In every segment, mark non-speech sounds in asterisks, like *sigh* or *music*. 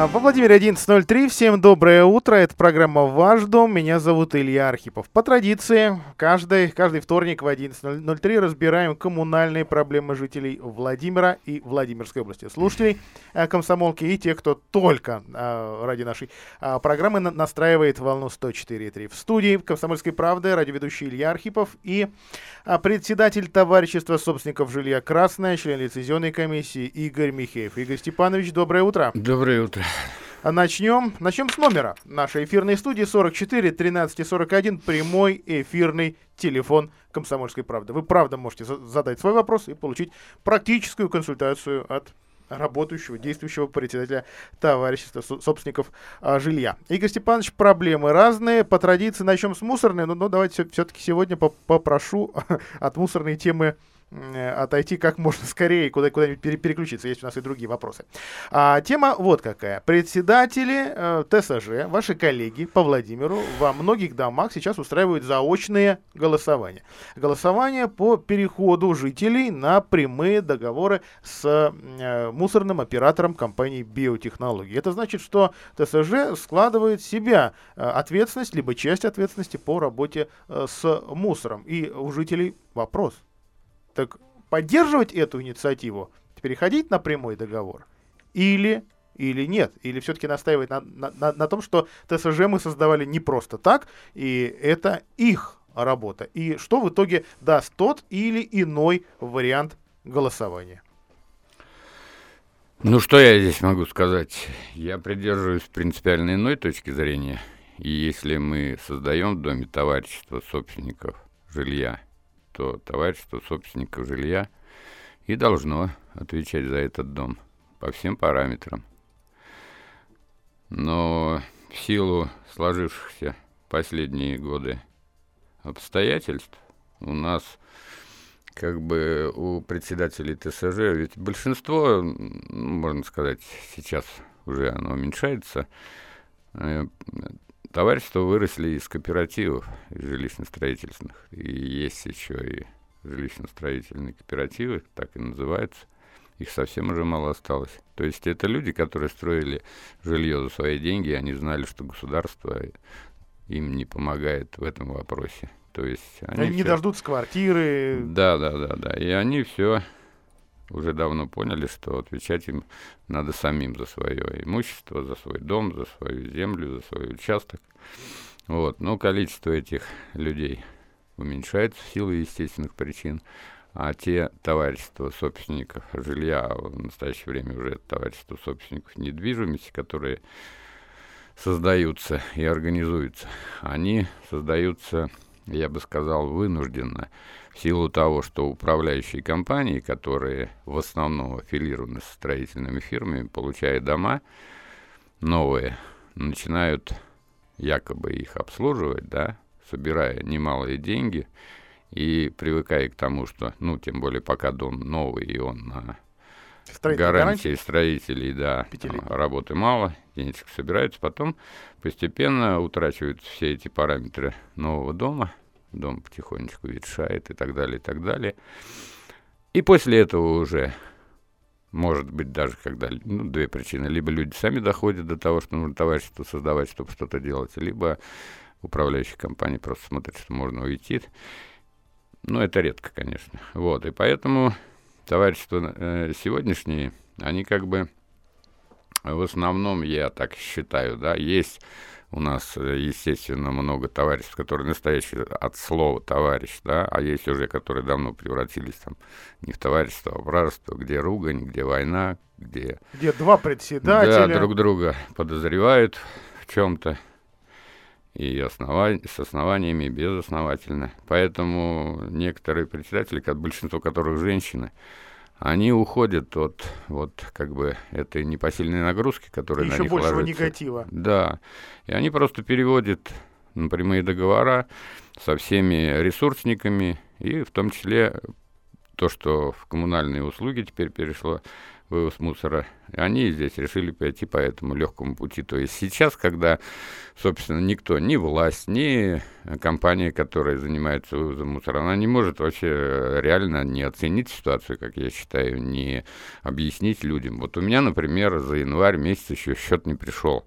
А, Во Владимире 11.03. Всем доброе утро. Это программа «Ваш дом». Меня зовут Илья Архипов. По традиции, каждый, каждый вторник в 11.03 разбираем коммунальные проблемы жителей Владимира и Владимирской области. Слушателей э, комсомолки и тех, кто только э, ради нашей э, программы на- настраивает волну 104.3. В студии «Комсомольской правды» радиоведущий Илья Архипов и председатель товарищества собственников жилья «Красное», член лицензионной комиссии Игорь Михеев. Игорь Степанович, доброе утро. Доброе утро. Начнем. Начнем с номера нашей эфирной студии 44 13 41 прямой эфирный телефон Комсомольской правды. Вы правда можете за- задать свой вопрос и получить практическую консультацию от работающего, действующего председателя товарищества со- собственников а, жилья. Игорь Степанович, проблемы разные. По традиции начнем с мусорной, но, но давайте все-таки сегодня поп- попрошу *laughs* от мусорной темы отойти как можно *laughs* скорее, куда- куда-нибудь пере- переключиться. Есть у нас и другие вопросы. А, тема вот какая. Председатели э, ТСЖ, ваши коллеги по Владимиру, во многих домах сейчас устраивают заочные голосования. Голосование по переходу жителей на прямые договоры с э, мусорным оператором компании биотехнологии. Это значит, что ТСЖ складывает в себя э, ответственность, либо часть ответственности по работе э, с мусором. И у жителей вопрос. Так поддерживать эту инициативу, переходить на прямой договор или или нет, или все-таки настаивать на, на- на- на том, что ТСЖ мы создавали не просто так, и это их работа. И что в итоге даст тот или иной вариант голосования? Ну, что я здесь могу сказать? Я придерживаюсь принципиально иной точки зрения. И если мы создаем в доме товарищество собственников жилья, то товарищество собственников жилья и должно отвечать за этот дом по всем параметрам. Но в силу сложившихся последние годы обстоятельств у нас как бы у председателей ТСЖ, ведь большинство, ну, можно сказать, сейчас уже оно уменьшается, э, товарищества выросли из кооперативов жилищно-строительных. И есть еще и жилищно-строительные кооперативы, так и называются. Их совсем уже мало осталось. То есть это люди, которые строили жилье за свои деньги, они знали, что государство им не помогает в этом вопросе. То есть они, Они не всё- дождутся квартиры. да, да, да, да. И они все уже давно поняли, что отвечать им надо самим за свое имущество, за свой дом, за свою землю, за свой участок. Вот. Но количество этих людей уменьшается в силу естественных причин. А те товарищества собственников жилья, а в настоящее время уже это товарищество собственников недвижимости, которые создаются и организуются, они создаются, я бы сказал, вынужденно в силу того, что управляющие компании, которые в основном аффилированы с строительными фирмами, получая дома новые, начинают якобы их обслуживать, да, собирая немалые деньги и привыкая к тому, что, ну, тем более пока дом новый, и он на Строительные гарантии строителей, да, работы мало, денежек собираются, потом постепенно утрачиваются все эти параметры нового дома, дом потихонечку ветшает и так далее, и так далее. И после этого уже, может быть, даже когда, ну, две причины, либо люди сами доходят до того, что нужно товарищество создавать, чтобы что-то делать, либо управляющая компания просто смотрит, что можно уйти. Но это редко, конечно. Вот, и поэтому товарищества э, сегодняшние, они как бы в основном, я так считаю, да, есть у нас, э, естественно, много товариществ, которые настоящие от слова товарищ, да, а есть уже, которые давно превратились там не в товарищество, а в вражество, где ругань, где война, где Где два председателя. да, друг друга подозревают в чем-то. И основа- с основаниями, и безосновательно. Поэтому некоторые председатели, большинство которых женщины, они уходят от вот как бы этой непосильной нагрузки, которая на Еще них большего ложится. негатива. Да. И они просто переводят на прямые договора со всеми ресурсниками, и в том числе то, что в коммунальные услуги теперь перешло, вывоз мусора. И они здесь решили пойти по этому легкому пути. То есть сейчас, когда, собственно, никто, ни власть, ни компания, которая занимается вывозом мусора, она не может вообще реально не оценить ситуацию, как я считаю, не объяснить людям. Вот у меня, например, за январь месяц еще счет не пришел.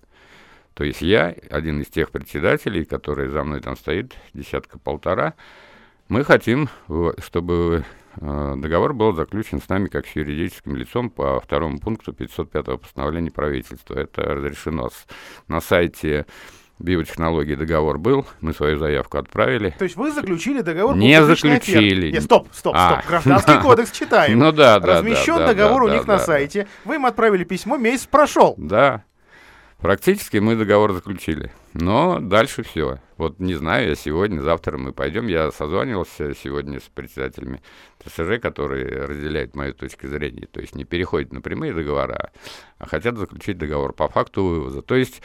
То есть я, один из тех председателей, который за мной там стоит, десятка-полтора, мы хотим, чтобы э, договор был заключен с нами как с юридическим лицом по второму пункту 505 постановления правительства. Это разрешено на сайте биотехнологии договор был, мы свою заявку отправили. То есть вы заключили договор? Не заключили. Нет, стоп, стоп, а. стоп. Гражданский *laughs* кодекс читаем. Ну да, да. Размещен договор у них на сайте. Вы им отправили письмо, месяц прошел. Да. Практически мы договор заключили. Но дальше все. Вот не знаю, я сегодня, завтра мы пойдем. Я созванивался сегодня с председателями ТСЖ, которые разделяют мою точку зрения. То есть не переходят на прямые договора, а хотят заключить договор по факту вывоза. То есть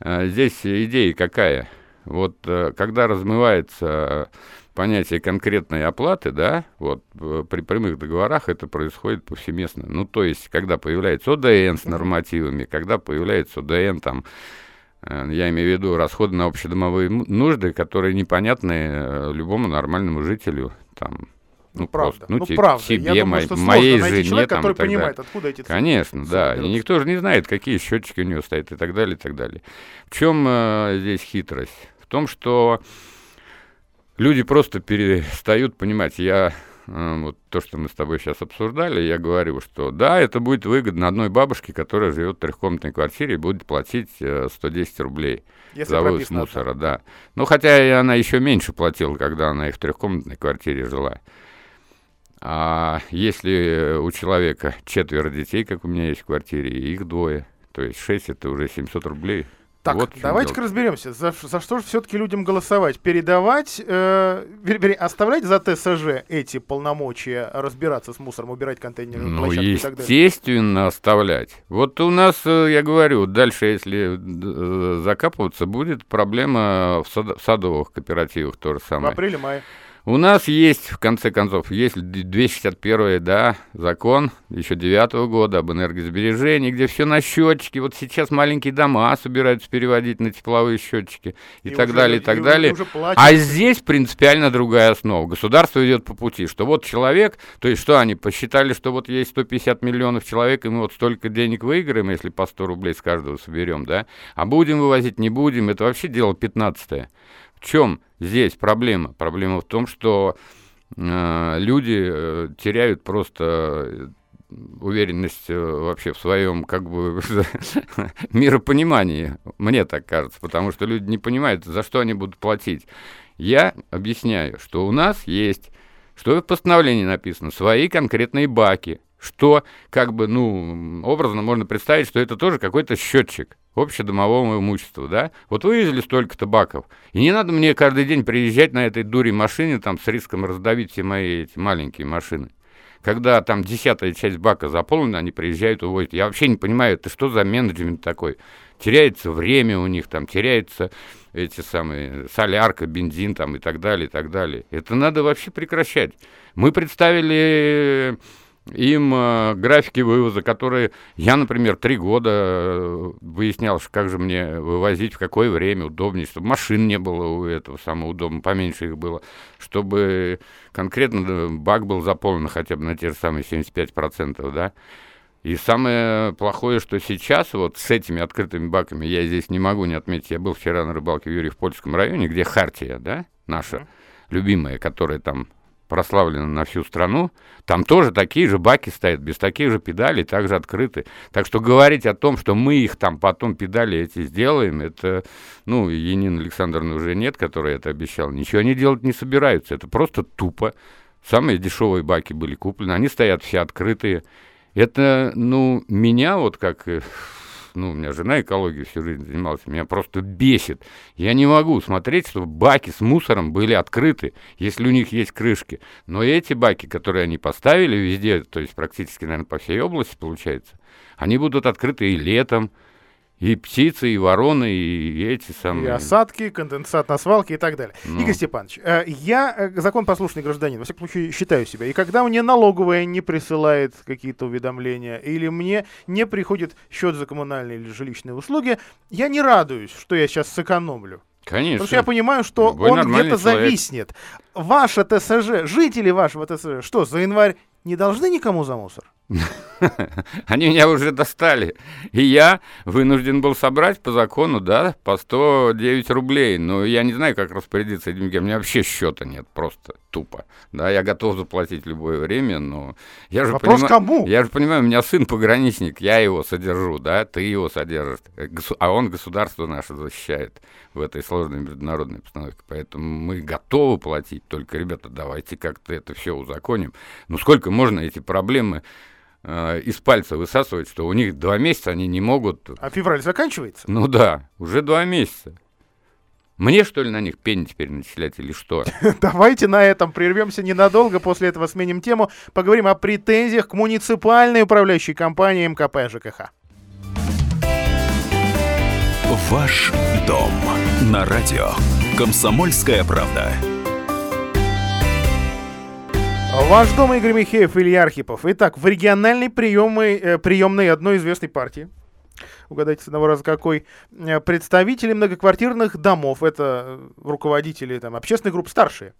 э, здесь идея какая? Вот э, когда размывается понятие конкретной оплаты, да, вот при прямых договорах это происходит повсеместно. Ну, то есть, когда появляется ОДН с нормативами, когда появляется ОДН там, э, я имею в виду расходы на общедомовые нужды, которые непонятны э, любому нормальному жителю, там, ну, ну правда. Просто, ну, ну правда. себе, Я думаю, что моей жене, человека, там, который понимает, далее. откуда эти. Конечно, да. И никто же не знает, какие счетчики у него стоят и так далее, и так далее. В чем э, здесь хитрость? В том, что люди просто перестают понимать. Я э, вот то, что мы с тобой сейчас обсуждали, я говорю, что да, это будет выгодно одной бабушке, которая живет в трехкомнатной квартире и будет платить 110 э, рублей Если за вывоз мусора, да. Ну, хотя и она еще меньше платила, когда она и в трехкомнатной квартире жила. А если у человека четверо детей, как у меня есть в квартире, и их двое, то есть шесть это уже 700 рублей так, вот давайте-ка разберемся, за, за что же все-таки людям голосовать? Передавать, э, вер, оставлять за ТСЖ эти полномочия разбираться с мусором, убирать контейнеры, ну, площадки и так далее? естественно, оставлять. Вот у нас, э, я говорю, дальше, если э, закапываться, будет проблема в, сад, в садовых кооперативах то же самое. В апреле-мае. У нас есть, в конце концов, есть 261 да, закон еще 9 года об энергосбережении, где все на счетчике. Вот сейчас маленькие дома собираются переводить на тепловые счетчики и, и так уже, далее, и так и далее. А здесь принципиально другая основа. Государство идет по пути, что вот человек, то есть что они посчитали, что вот есть 150 миллионов человек, и мы вот столько денег выиграем, если по 100 рублей с каждого соберем, да, а будем вывозить, не будем, это вообще дело 15 -е. В чем здесь проблема? Проблема в том, что э, люди э, теряют просто э, уверенность э, вообще в своем как бы *laughs* миропонимании, мне так кажется, потому что люди не понимают, за что они будут платить. Я объясняю, что у нас есть, что в постановлении написано, свои конкретные баки, что как бы, ну, образно можно представить, что это тоже какой-то счетчик общедомового имущества, да? Вот вывезли столько-то баков, и не надо мне каждый день приезжать на этой дуре машине там с риском раздавить все мои эти маленькие машины. Когда там десятая часть бака заполнена, они приезжают, увозят. Я вообще не понимаю, это что за менеджмент такой? Теряется время у них, там теряется эти самые солярка, бензин там и так далее, и так далее. Это надо вообще прекращать. Мы представили им э, графики вывоза, которые я, например, три года э, выяснял, как же мне вывозить, в какое время удобнее, чтобы машин не было у этого самого удобно, поменьше их было, чтобы конкретно бак был заполнен хотя бы на те же самые 75%, да. И самое плохое, что сейчас вот с этими открытыми баками, я здесь не могу не отметить, я был вчера на рыбалке в Юрьев-Польском районе, где Хартия, да, наша любимая, которая там прославлена на всю страну, там тоже такие же баки стоят, без таких же педалей, также открыты. Так что говорить о том, что мы их там потом педали эти сделаем, это, ну, Енин Александровны уже нет, которая это обещал, ничего они делать не собираются, это просто тупо. Самые дешевые баки были куплены, они стоят все открытые. Это, ну, меня вот как ну, у меня жена экологией всю жизнь занималась, меня просто бесит. Я не могу смотреть, чтобы баки с мусором были открыты, если у них есть крышки. Но эти баки, которые они поставили везде, то есть практически, наверное, по всей области получается, они будут открыты и летом, И птицы, и вороны, и эти самые... И осадки, конденсат на свалке и так далее. Ну. Игорь Степанович, э, я э, законопослушный гражданин, во всяком случае, считаю себя. И когда мне налоговая не присылает какие-то уведомления, или мне не приходит счет за коммунальные или жилищные услуги, я не радуюсь, что я сейчас сэкономлю. Конечно. Потому что я понимаю, что Любой он где-то зависнет. Ваше ТСЖ, жители вашего ТСЖ, что, за январь не должны никому за мусор? *laughs* Они меня уже достали. И я вынужден был собрать по закону, да, по 109 рублей. Но я не знаю, как распорядиться этим деньгами. У меня вообще счета нет, просто тупо. Да, я готов заплатить любое время, но я же Вопрос понима- кому? Я же понимаю, у меня сын пограничник, я его содержу, да, ты его содержишь. Э, госу- А он государство наше защищает в этой сложной международной обстановке. Поэтому мы готовы платить. Только, ребята, давайте как-то это все узаконим. Ну сколько можно эти проблемы э, из пальца высасывать, что у них два месяца они не могут. А февраль заканчивается? Ну да, уже два месяца. Мне, что ли, на них пень теперь начислять или что? *laughs* Давайте на этом прервемся ненадолго, после этого сменим тему, поговорим о претензиях к муниципальной управляющей компании МКП ЖКХ. Ваш дом на радио. Комсомольская правда. Ваш дом, Игорь Михеев, Илья Архипов. Итак, в региональной приемной, э, приемной одной известной партии, угадайте с одного раза какой, э, представители многоквартирных домов, это э, руководители там, общественных групп старшие,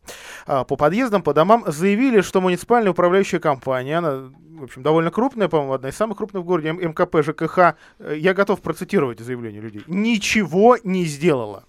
а, по подъездам, по домам заявили, что муниципальная управляющая компания, она, в общем, довольно крупная, по-моему, одна из самых крупных в городе, МКП ЖКХ, я готов процитировать заявление людей, ничего не сделала.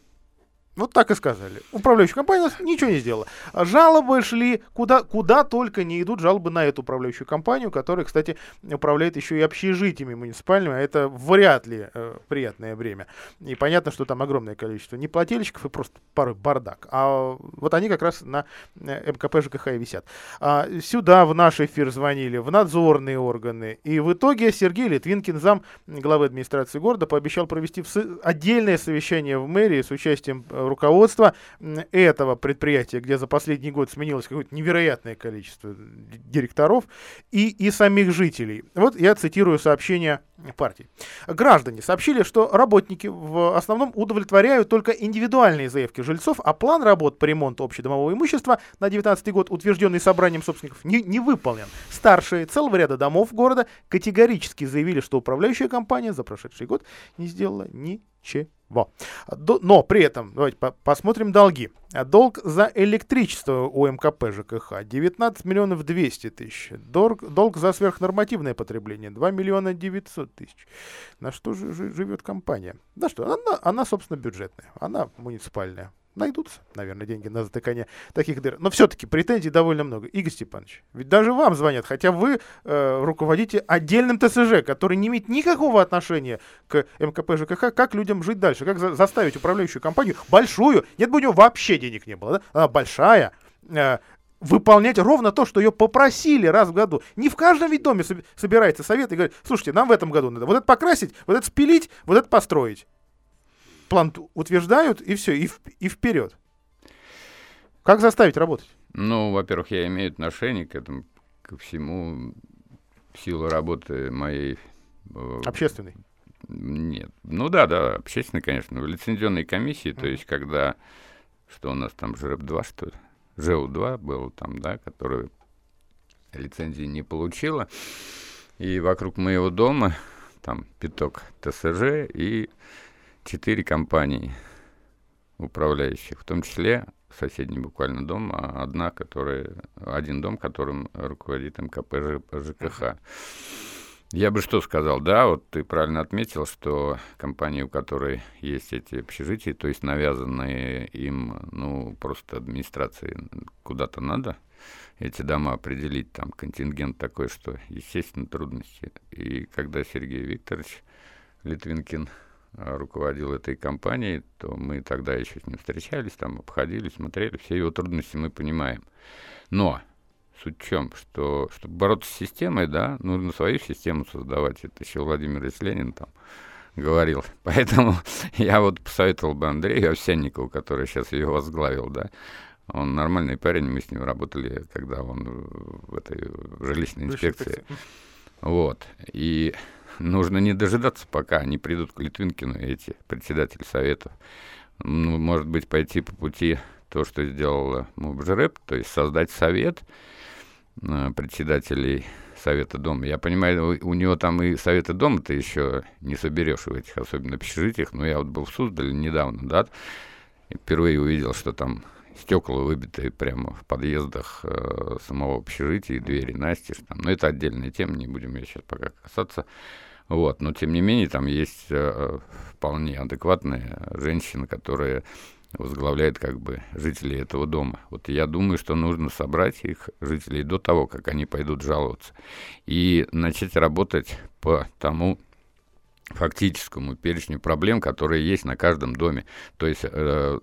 Вот так и сказали. Управляющая компания ничего не сделала. Жалобы шли куда, куда только не идут жалобы на эту управляющую компанию, которая, кстати, управляет еще и общежитиями муниципальными, а это вряд ли э, приятное время. И понятно, что там огромное количество неплательщиков и просто порой бардак. А вот они как раз на э, МКП ЖКХ и висят. А сюда в наш эфир звонили, в надзорные органы. И в итоге Сергей Литвинкин, зам главы администрации города, пообещал провести отдельное совещание в мэрии с участием руководства этого предприятия, где за последний год сменилось какое-то невероятное количество директоров и, и самих жителей. Вот я цитирую сообщение партии. Граждане сообщили, что работники в основном удовлетворяют только индивидуальные заявки жильцов, а план работ по ремонту общедомового имущества на 2019 год, утвержденный собранием собственников, не, не выполнен. Старшие целого ряда домов города категорически заявили, что управляющая компания за прошедший год не сделала ничего. Но при этом, давайте по- посмотрим долги. Долг за электричество у МКП ЖКХ 19 миллионов 200 тысяч. Долг, долг за сверхнормативное потребление 2 миллиона 900 тысяч. На что же жи- живет компания? Да что, она, она, собственно, бюджетная, она муниципальная. Найдутся, наверное, деньги на затыкание таких дыр. Но все-таки претензий довольно много. Игорь Степанович, ведь даже вам звонят, хотя вы э, руководите отдельным ТСЖ, который не имеет никакого отношения к МКП ЖКХ, как людям жить дальше, как за- заставить управляющую компанию большую, нет бы у нее вообще денег не было, да? она большая, э, выполнять ровно то, что ее попросили раз в году. Не в каждом ведь доме соб- собирается совет и говорит, слушайте, нам в этом году надо вот это покрасить, вот это спилить, вот это построить. План утверждают, и все, и, в- и вперед. Как заставить работать? Ну, во-первых, я имею отношение к этому, ко всему, силу работы моей... э, Общественный. Нет. Ну да, да, общественной, конечно. В лицензионной комиссии, то есть когда, что у нас там, ЖРЭП-2, что ли? ЖЭУ-2 был там, да, который лицензии не получила. И вокруг моего дома там пяток ТСЖ и четыре компании управляющих, в том числе соседний буквально дом, а одна, которая, один дом, которым руководит МКП ЖКХ. Я бы что сказал, да, вот ты правильно отметил, что компания, у которой есть эти общежития, то есть навязанные им, ну, просто администрации куда-то надо эти дома определить, там контингент такой, что, естественно, трудности. И когда Сергей Викторович Литвинкин руководил этой компанией, то мы тогда еще с ним встречались, там обходили, смотрели, все его трудности мы понимаем. Но суть в чем, что чтобы бороться с системой, да, нужно свою систему создавать. Это еще Владимир Ильич Ленин там говорил. *laughs* Поэтому я вот посоветовал бы Андрею Овсянникову, который сейчас ее возглавил, да, он нормальный парень, мы с ним работали, когда он в этой в жилищной инспекции. Вот. И нужно не дожидаться, пока они придут к Литвинкину, эти председатели советов. Ну, может быть, пойти по пути то, что сделала Мубжереп, то есть создать совет э, председателей Совета Дома. Я понимаю, у, него там и Совета Дома ты еще не соберешь в этих, особенно общежитиях, но я вот был в Суздале недавно, да, и впервые увидел, что там стекла выбиты прямо в подъездах э, самого общежития и двери настежь. Но это отдельная тема, не будем ее сейчас пока касаться. Вот. Но, тем не менее, там есть э, вполне адекватные женщины, которые возглавляет как бы жителей этого дома. Вот я думаю, что нужно собрать их, жителей, до того, как они пойдут жаловаться, и начать работать по тому фактическому перечню проблем, которые есть на каждом доме. То есть э,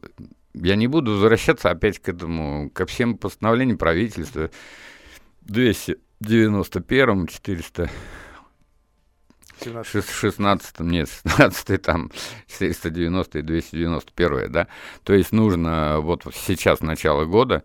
я не буду возвращаться опять к этому, ко всем постановлениям правительства 291, 400 16 нет, 16 там 490 и 291, да. То есть нужно вот сейчас начало года,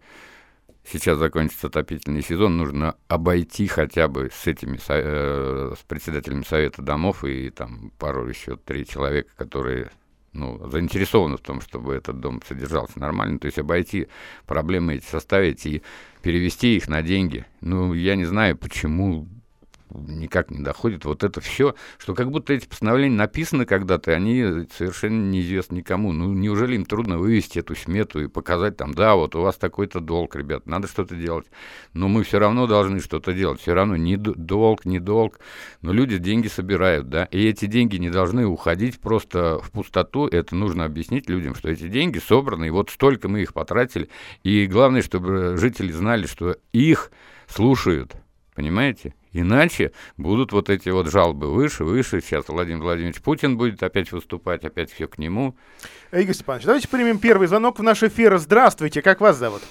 сейчас закончится отопительный сезон, нужно обойти хотя бы с этими, э, с председателями Совета домов и там пару еще три человека, которые ну, заинтересованы в том, чтобы этот дом содержался нормально, то есть обойти проблемы эти, составить и перевести их на деньги. Ну, я не знаю, почему никак не доходит. Вот это все, что как будто эти постановления написаны когда-то, они совершенно неизвестны никому. Ну, неужели им трудно вывести эту смету и показать там, да, вот у вас такой-то долг, ребят, надо что-то делать. Но мы все равно должны что-то делать. Все равно ни долг, ни долг. Но люди деньги собирают, да, и эти деньги не должны уходить просто в пустоту. Это нужно объяснить людям, что эти деньги собраны, и вот столько мы их потратили. И главное, чтобы жители знали, что их слушают. Понимаете? Иначе будут вот эти вот жалобы выше, выше. Сейчас Владимир Владимирович Путин будет опять выступать, опять все к нему. Игорь Степанович, давайте примем первый звонок в наш эфир. Здравствуйте, как вас зовут?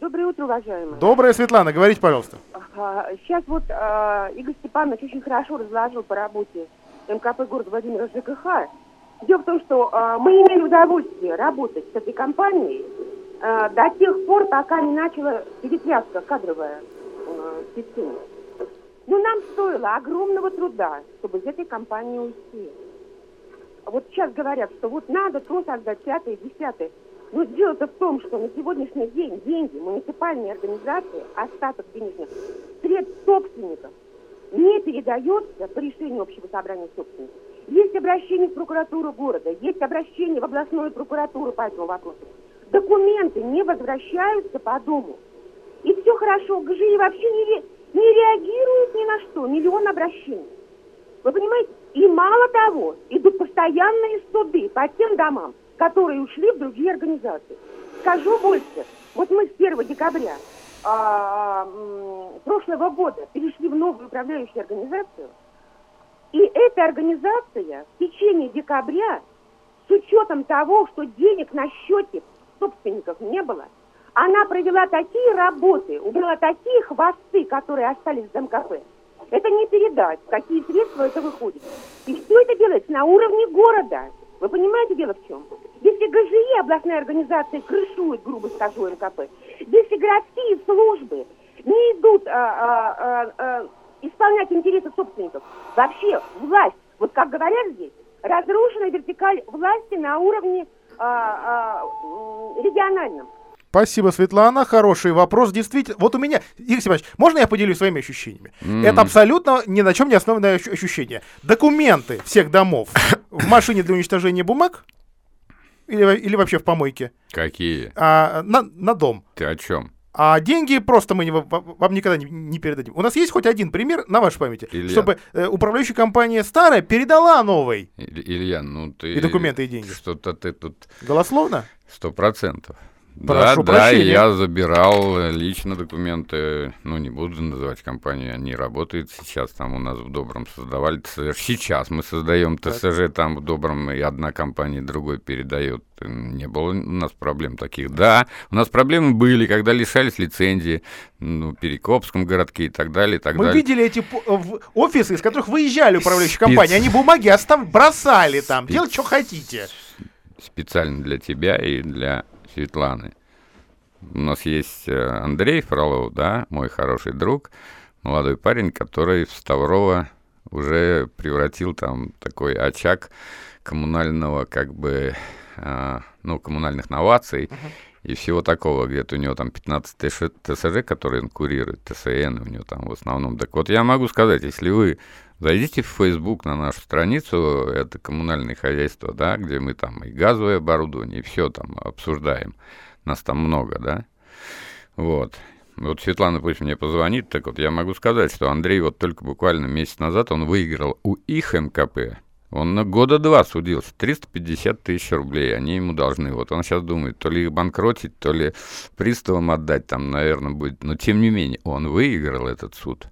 Доброе утро, уважаемые. Доброе, Светлана, говорите, пожалуйста. Сейчас вот а, Игорь Степанович очень хорошо разложил по работе МКП города Владимира ЖКХ. Дело в том, что а, мы имели удовольствие работать с этой компанией а, до тех пор, пока не начала перетряска кадровая системе. Но нам стоило огромного труда, чтобы из этой компании уйти. Вот сейчас говорят, что вот надо то создать, пятое, десятое. Но дело-то в том, что на сегодняшний день деньги муниципальные организации, остаток денежных средств собственников не передается по решению общего собрания собственников. Есть обращение в прокуратуру города, есть обращение в областную прокуратуру по этому вопросу. Документы не возвращаются по дому. И все хорошо. ГЖИ вообще не, не реагирует ни на что. Миллион обращений. Вы понимаете? И мало того, идут постоянные суды по тем домам, которые ушли в другие организации. Скажу больше. Вот мы с 1 декабря а, прошлого года перешли в новую управляющую организацию, и эта организация в течение декабря, с учетом того, что денег на счете собственников не было, она провела такие работы, убрала такие хвосты, которые остались в МКП. Это не передать, какие средства это выходит. И все это делается на уровне города. Вы понимаете дело в чем? Если ГЖИ, областная организация, крышует, грубо скажу, МКП, если городские службы не идут а, а, а, а, исполнять интересы собственников, вообще власть, вот как говорят здесь, разрушена вертикаль власти на уровне а, а, региональном. Спасибо, Светлана. Хороший вопрос. Действительно, вот у меня, Игорь Степанович, можно я поделюсь своими ощущениями? Mm-hmm. Это абсолютно ни на чем не основанное ощущение. Документы всех домов в машине для уничтожения бумаг или, или вообще в помойке? Какие? А, на, на дом. Ты о чем? А деньги просто мы не, вам никогда не, не передадим. У нас есть хоть один пример на вашей памяти, Илья. чтобы э, управляющая компания старая передала новой. Илья, ну ты... И документы, и деньги. Что-то ты тут... Голословно? Сто процентов. Прошу да, прощения. да, я забирал лично документы, ну, не буду называть компанию, они работают сейчас, там у нас в Добром создавали ТСЖ. Сейчас мы создаем ТСЖ, там в Добром и одна компания другой передает. Не было у нас проблем таких. Да, у нас проблемы были, когда лишались лицензии, ну, в Перекопском городке и так далее, и так Мы далее. видели эти офисы, из которых выезжали управляющие Спец... компании, они бумаги остав... бросали там, Спец... делать, что хотите. Специально для тебя и для Светланы. У нас есть э, Андрей Фролов, да, мой хороший друг, молодой парень, который в Ставрово уже превратил там такой очаг коммунального, как бы, э, ну, коммунальных новаций uh-huh. И всего такого. Где-то у него там 15 ТСЖ, которые он курирует, ТСН у него там в основном. Так вот, я могу сказать, если вы Зайдите в Facebook на нашу страницу, это коммунальное хозяйство, да, где мы там и газовое оборудование, и все там обсуждаем. Нас там много, да. Вот. Вот Светлана пусть мне позвонит, так вот я могу сказать, что Андрей вот только буквально месяц назад он выиграл у их МКП. Он на года два судился, 350 тысяч рублей, они ему должны. Вот он сейчас думает, то ли их банкротить, то ли приставам отдать, там, наверное, будет. Но тем не менее, он выиграл этот суд.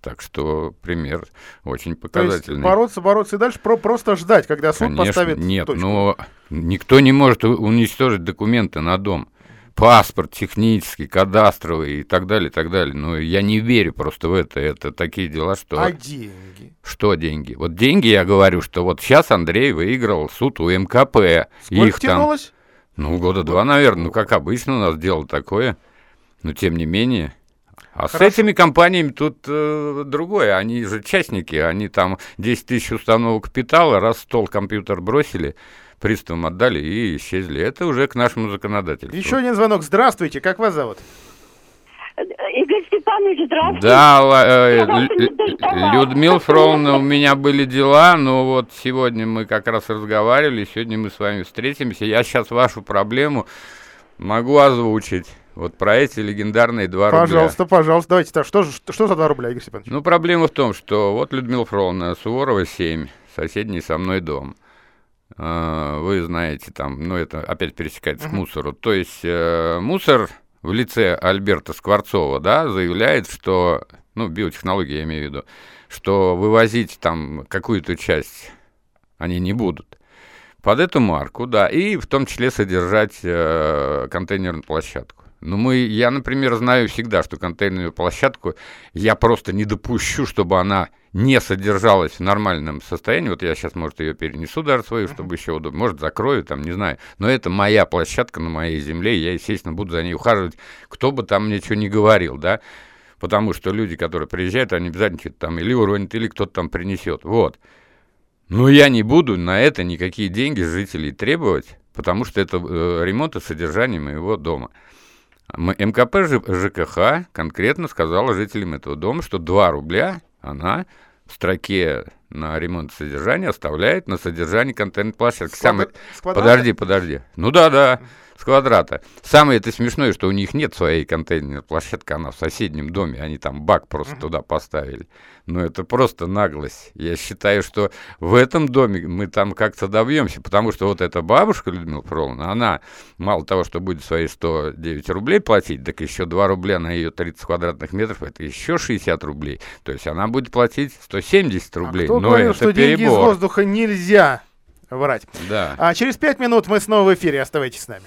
Так что пример очень показательный. То есть бороться, бороться и дальше про просто ждать, когда суд Конечно, поставит Нет, точку. но никто не может уничтожить документы на дом. Паспорт технический, кадастровый и так далее, и так далее. Но я не верю просто в это. Это такие дела, что... А деньги? Что деньги? Вот деньги, я говорю, что вот сейчас Андрей выиграл суд у МКП. Сколько Их тянулось? Там, ну, года два, наверное. Ну, как обычно у нас дело такое. Но тем не менее... А Хорошо. с этими компаниями тут э, другое. Они же частники, они там 10 тысяч установок капитала, раз стол компьютер бросили, приставам отдали и исчезли. Это уже к нашему законодательству. Еще один звонок. Здравствуйте, как вас зовут? Игорь Степанович, здравствуйте. Да, э, Людмила Фроловна, у меня были дела, но вот сегодня мы как раз разговаривали, сегодня мы с вами встретимся. Я сейчас вашу проблему могу озвучить. Вот про эти легендарные 2 рубля. Пожалуйста, пожалуйста, давайте так. Что, что, что за 2 рубля, Игорь Степанович? Ну, проблема в том, что вот Людмила Фроловна, Суворова 7, соседний со мной дом. А, вы знаете, там, ну, это опять пересекается uh-huh. к мусору. То есть э, мусор в лице Альберта Скворцова, да, заявляет, что, ну, биотехнология я имею в виду, что вывозить там какую-то часть они не будут под эту марку, да, и в том числе содержать э, контейнерную площадку. Ну, мы, я, например, знаю всегда, что контейнерную площадку я просто не допущу, чтобы она не содержалась в нормальном состоянии. Вот я сейчас, может, ее перенесу даже свою, чтобы еще удобно. Может, закрою, там, не знаю. Но это моя площадка на моей земле, я, естественно, буду за ней ухаживать, кто бы там ничего не говорил, да. Потому что люди, которые приезжают, они обязательно что-то там или уронят, или кто-то там принесет. Вот. Но я не буду на это никакие деньги жителей требовать, потому что это э, ремонт и содержание моего дома. МКП ЖКХ конкретно сказала жителям этого дома, что 2 рубля она в строке на ремонт и содержание оставляет на содержание контент-площадки. Самый... Подожди, подожди. Ну да, да квадрата. Самое это смешное, что у них нет своей контейнерной площадки, она в соседнем доме, они там бак просто uh-huh. туда поставили. Но это просто наглость. Я считаю, что в этом доме мы там как-то добьемся, потому что вот эта бабушка Людмила Фроловна, она мало того, что будет свои 109 рублей платить, так еще 2 рубля на ее 30 квадратных метров, это еще 60 рублей. То есть она будет платить 170 рублей. А кто Но говорил, это что перебор. деньги из воздуха нельзя врать? Да. А через 5 минут мы снова в эфире. Оставайтесь с нами.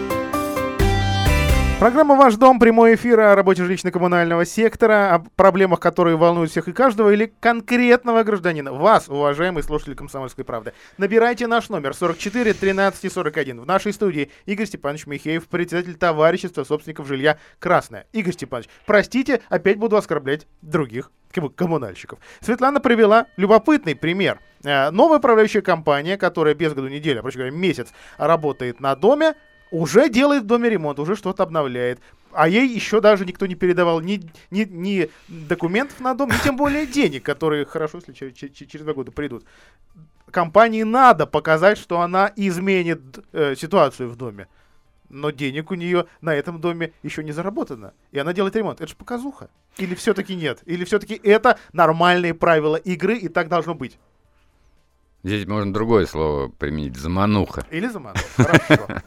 Программа «Ваш дом», прямой эфир о работе жилищно-коммунального сектора, о проблемах, которые волнуют всех и каждого, или конкретного гражданина. Вас, уважаемые слушатели «Комсомольской правды». Набирайте наш номер 44 13 41. В нашей студии Игорь Степанович Михеев, председатель товарищества собственников жилья «Красное». Игорь Степанович, простите, опять буду оскорблять других коммунальщиков. Светлана привела любопытный пример. Э, новая управляющая компания, которая без году неделя, проще говоря, месяц работает на доме, уже делает в доме ремонт, уже что-то обновляет. А ей еще даже никто не передавал ни, ни, ни документов на дом, ни тем более денег, которые хорошо, если через, через два года придут. Компании надо показать, что она изменит э, ситуацию в доме. Но денег у нее на этом доме еще не заработано. И она делает ремонт. Это же показуха. Или все-таки нет? Или все-таки это нормальные правила игры, и так должно быть? Здесь можно другое слово применить, замануха. Или замануха, хорошо. *laughs*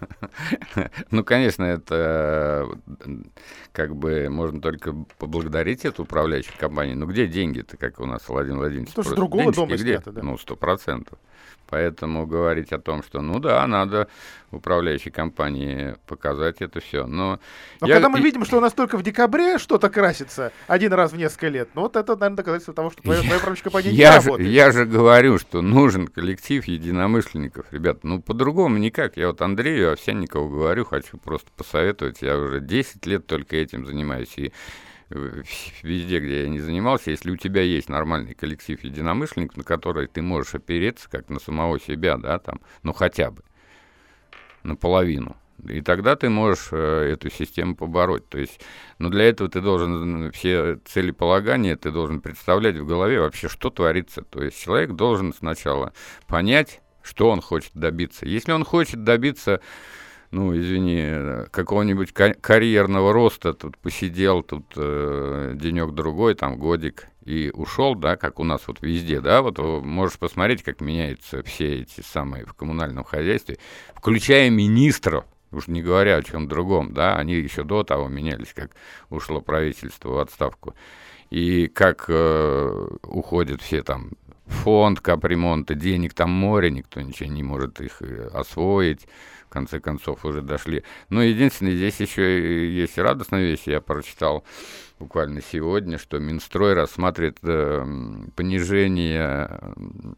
Ну, конечно, это как бы можно только поблагодарить эту управляющую компанию. Ну, где деньги-то, как у нас Владимир Владимирович? Ну, с другого дома где? Да? Ну, сто процентов. Поэтому говорить о том, что ну да, надо управляющей компании показать это все. Но, Но я, когда мы видим, что у нас только в декабре что-то красится один раз в несколько лет, ну вот это, наверное, доказательство того, что твоя, твоя управляющая компания не я же, работает. я же говорю, что нужен коллектив единомышленников, ребят. Ну, по-другому никак. Я вот Андрею Овсянникову говорю, хочу просто посоветовать. Я уже 10 лет только этим занимаюсь. И *laughs* везде, где я не занимался, если у тебя есть нормальный коллектив единомышленников, на который ты можешь опереться, как на самого себя, да, там, ну хотя бы, наполовину, и тогда ты можешь э, эту систему побороть. То есть, но для этого ты должен все целеполагания, ты должен представлять в голове вообще, что творится. То есть человек должен сначала понять, что он хочет добиться. Если он хочет добиться ну, извини, какого-нибудь карьерного роста, тут посидел, тут э, денек-другой, там, годик, и ушел, да, как у нас вот везде, да, вот можешь посмотреть, как меняются все эти самые в коммунальном хозяйстве, включая министров, уж не говоря о чем другом, да, они еще до того менялись, как ушло правительство в отставку, и как э, уходят все там фонд капремонта, денег там море, никто ничего не может их э, освоить, конце концов уже дошли. Но единственное, здесь еще есть радостная вещь. Я прочитал буквально сегодня, что Минстрой рассматривает э, понижение,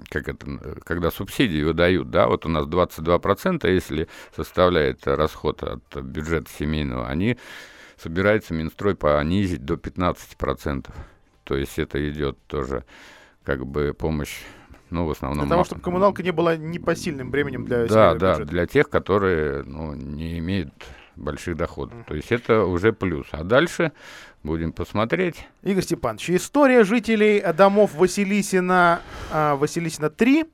как это, когда субсидии выдают, да, вот у нас 22%, если составляет расход от бюджета семейного, они собирается Минстрой понизить до 15%. То есть это идет тоже как бы помощь ну, в основном... Для того, чтобы коммуналка не была непосильным бременем для Да, да, бюджета. для тех, которые ну, не имеют больших доходов. То есть это уже плюс. А дальше будем посмотреть. Игорь Степанович, история жителей домов Василисина, а, Василисина 3,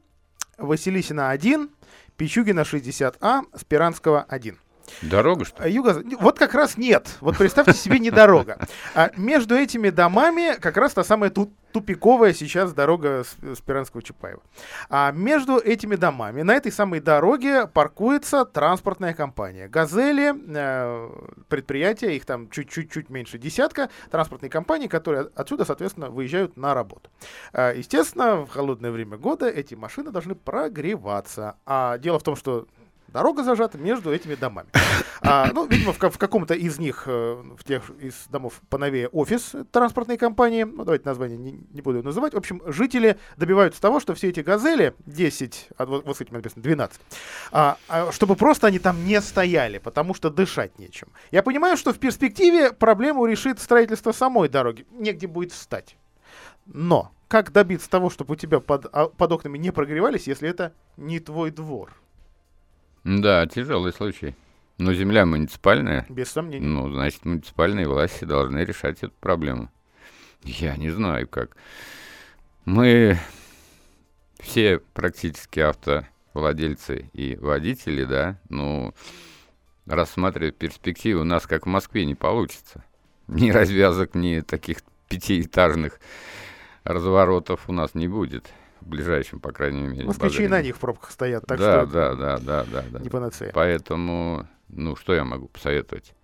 Василисина 1, Пичугина 60А, Спиранского 1. Дорога, что ли? Юго... Вот как раз нет. Вот представьте себе, не дорога. А между этими домами как раз та самая ту тупиковая сейчас дорога Спиранского-Чапаева. А между этими домами на этой самой дороге паркуется транспортная компания. «Газели», э, предприятия, их там чуть-чуть меньше десятка, транспортные компании, которые отсюда, соответственно, выезжают на работу. Э, естественно, в холодное время года эти машины должны прогреваться. А дело в том, что Дорога зажата между этими домами. *laughs* А, ну, видимо, в, в каком-то из них, э, в тех из домов поновее, офис транспортной компании. Ну, давайте название не, не буду называть. В общем, жители добиваются того, что все эти газели, 10, а вот, вот с этим написано 12, а, а, чтобы просто они там не стояли, потому что дышать нечем. Я понимаю, что в перспективе проблему решит строительство самой дороги. Негде будет встать. Но как добиться того, чтобы у тебя под, а, под окнами не прогревались, если это не твой двор? Да, тяжелый случай. Но земля муниципальная. Без сомнений. Ну, значит, муниципальные власти должны решать эту проблему. Я не знаю, как. Мы все практически автовладельцы и водители, да, ну, рассматривать перспективы у нас, как в Москве, не получится. Ни развязок, ни таких пятиэтажных разворотов у нас не будет ближайшем, по крайней мере. Москвичи и на них в пробках стоят, так да, что да, да, да, да, да. не панацея. Поэтому, ну, что я могу посоветовать?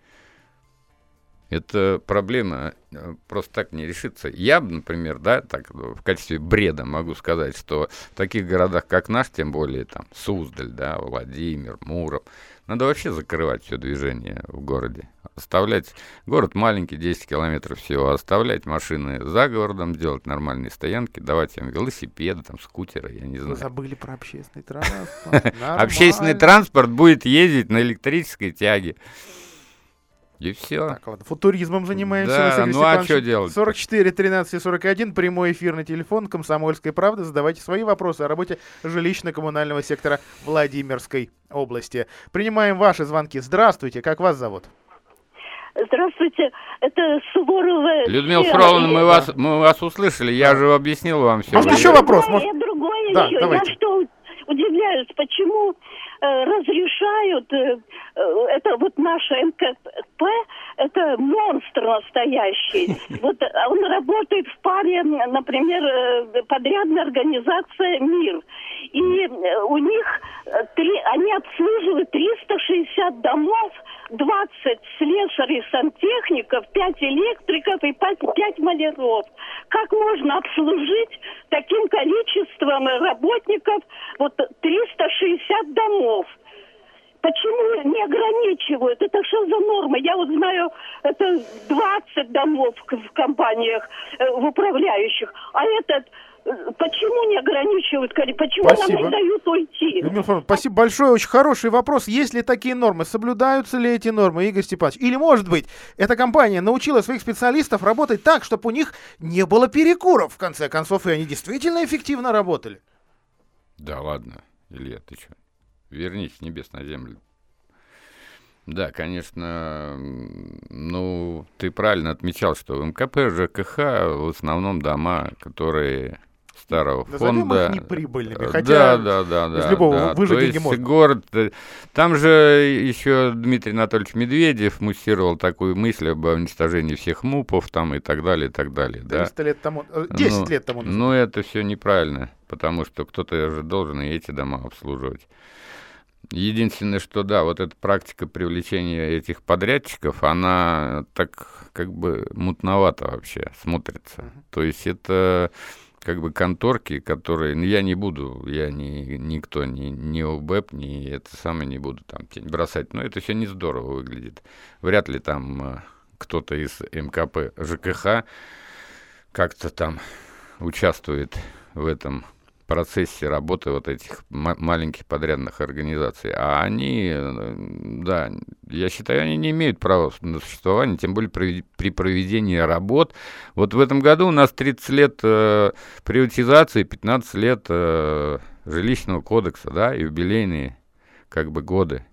Это проблема э, просто так не решится. Я, например, да, так в качестве бреда могу сказать, что в таких городах, как наш, тем более там Суздаль, да, Владимир, Муром, надо вообще закрывать все движение в городе. Оставлять город маленький, 10 километров всего, оставлять машины за городом, делать нормальные стоянки, давать им велосипеды, там, скутеры, я не знаю. Забыли про общественный *laughs* транспорт. Общественный транспорт будет ездить на электрической тяге. И все. Так, ладно, футуризмом занимаемся. Да, ну а что делать? 44 13 41, прямой эфирный телефон «Комсомольской правды». Задавайте свои вопросы о работе жилищно-коммунального сектора Владимирской области. Принимаем ваши звонки. Здравствуйте, как вас зовут? Здравствуйте, это Суворова. Людмила Фроловна, мы вас, мы вас услышали, я же объяснил вам все. Может, еще вопрос? Может... Я другое да, еще. Давайте. Я что удивляюсь, почему э, разрешают, э, э, это вот наша МК, МКП это монстр настоящий. *laughs* Вот он работает в паре, например, э, подрядная организация «Мир». И э, у них три, они обслуживают 360 домов, 20 слесарей, сантехников, 5 электриков и 5, 5 маляров. Как можно обслужить таким количеством работников вот 360 домов? Почему не ограничивают? Это что за норма? Я вот знаю, это 20 домов в компаниях, э, в управляющих, а этот э, Почему не ограничивают? Почему спасибо. нам не дают уйти? Людмила спасибо большое. Очень хороший вопрос. Есть ли такие нормы? Соблюдаются ли эти нормы, Игорь Степанович? Или, может быть, эта компания научила своих специалистов работать так, чтобы у них не было перекуров, в конце концов, и они действительно эффективно работали? Да ладно, Илья, ты что? Вернись с небес на землю. Да, конечно, ну, ты правильно отмечал, что в МКП ЖКХ в основном дома, которые старого Назовем фонда. Их неприбыльными, э, хотя да, да, да, из любого да. выжить есть можно. город, э, там же еще Дмитрий Анатольевич Медведев муссировал такую мысль об уничтожении всех МУПов там и так далее, и так далее. 300 да? лет тому, 10 ну, лет тому назад. Ну, это все неправильно, потому что кто-то же должен и эти дома обслуживать. Единственное, что да, вот эта практика привлечения этих подрядчиков, она так как бы мутновато вообще смотрится. Uh-huh. То есть это как бы конторки, которые, ну, я не буду, я не, никто, ни, ни ОБЭП, ни это самое не буду там тень бросать, но это все не здорово выглядит. Вряд ли там э, кто-то из МКП ЖКХ как-то там участвует в этом процессе работы вот этих маленьких подрядных организаций. А они, э, да, я считаю, они не имеют права на существование, тем более при, при проведении работ. Вот в этом году у нас 30 лет э, приватизации, 15 лет э, жилищного кодекса, да, юбилейные как бы годы.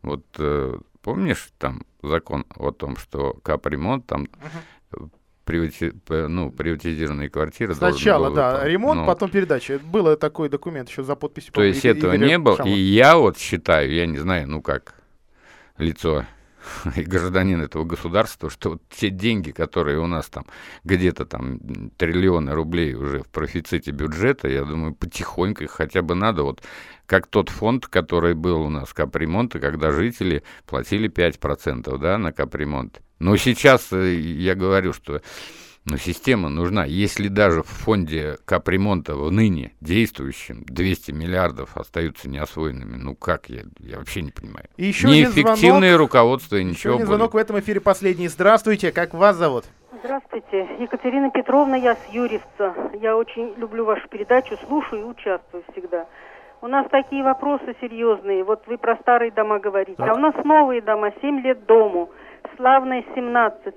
Вот э, помнишь там закон о том, что капремонт там uh-huh привати... ну, приватизированные квартиры. Сначала, да, ремонт, ну, потом передача. Было такой документ еще за подписью. То есть этого Игоря не было. Шама. И я вот считаю, я не знаю, ну как лицо *laughs* и гражданин этого государства, что вот те деньги, которые у нас там где-то там триллионы рублей уже в профиците бюджета, я думаю, потихоньку их хотя бы надо вот как тот фонд, который был у нас капремонта, когда жители платили 5% да, на капремонт. Но сейчас э, я говорю, что но система нужна. Если даже в фонде капремонта в ныне действующем 200 миллиардов остаются неосвоенными, ну как, я, я вообще не понимаю. И еще Неэффективное звонок, руководство и ничего еще звонок в этом эфире последний. Здравствуйте, как вас зовут? Здравствуйте, Екатерина Петровна, я с Юрьевца. Я очень люблю вашу передачу, слушаю и участвую всегда. У нас такие вопросы серьезные. Вот вы про старые дома говорите. Так. А у нас новые дома, 7 лет дому славной 17.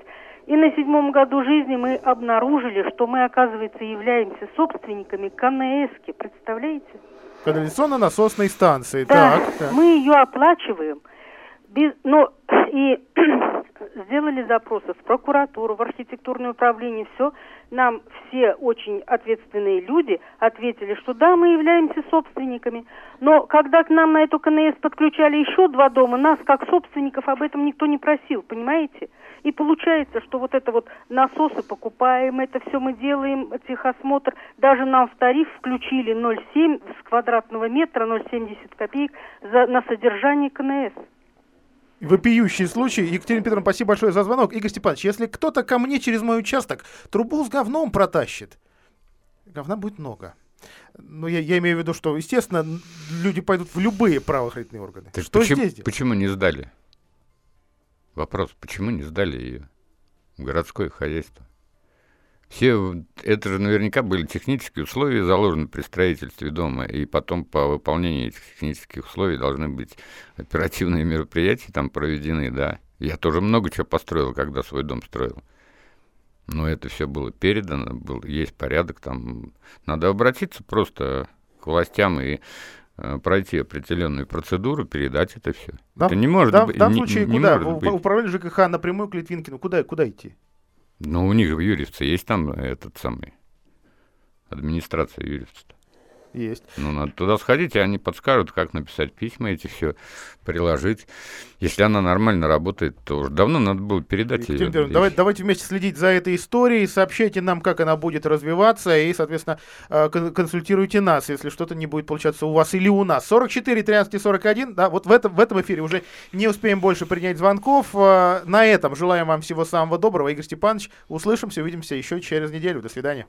И на седьмом году жизни мы обнаружили, что мы, оказывается, являемся собственниками КНСки. Представляете? Канализационно-насосной станции. Да, так, так. мы ее оплачиваем. Без, ну, и *clears throat* сделали запросы в прокуратуру, в архитектурное управление, все. Нам все очень ответственные люди ответили, что да, мы являемся собственниками. Но когда к нам на эту КНС подключали еще два дома, нас как собственников об этом никто не просил, понимаете? И получается, что вот это вот насосы покупаем, это все мы делаем, техосмотр, даже нам в тариф включили 0,7 с квадратного метра, 0,70 копеек за, на содержание КНС вопиющий случай. Екатерина Петровна, спасибо большое за звонок. Игорь Степанович, если кто-то ко мне через мой участок трубу с говном протащит, говна будет много. Но я, я имею в виду, что, естественно, люди пойдут в любые правоохранительные органы. Так что почему, здесь делать? Почему не сдали? Вопрос, почему не сдали ее в городское хозяйство? Все, это же наверняка были технические условия, заложены при строительстве дома, и потом по выполнению этих технических условий должны быть оперативные мероприятия там проведены, да. Я тоже много чего построил, когда свой дом строил. Но это все было передано, был, есть порядок там. Надо обратиться просто к властям и э, пройти определенную процедуру, передать это все. Да, это не может да, быть. В данном случае не, куда? Не в, управление ЖКХ напрямую к Литвинкину. Куда, куда идти? Ну, у них в Юрьевце есть там этот самый администрация Юрьевца. Есть. Ну, надо туда сходить, и они подскажут, как написать письма эти все, приложить. Если она нормально работает, то уже давно надо было передать Екатерина ее. Петровна, давайте, давайте вместе следить за этой историей, сообщайте нам, как она будет развиваться, и, соответственно, э, кон- консультируйте нас, если что-то не будет получаться у вас или у нас. 44 13 и 41, да, вот в этом, в этом эфире уже не успеем больше принять звонков. Э, На этом желаем вам всего самого доброго. Игорь Степанович, услышимся, увидимся еще через неделю. До свидания.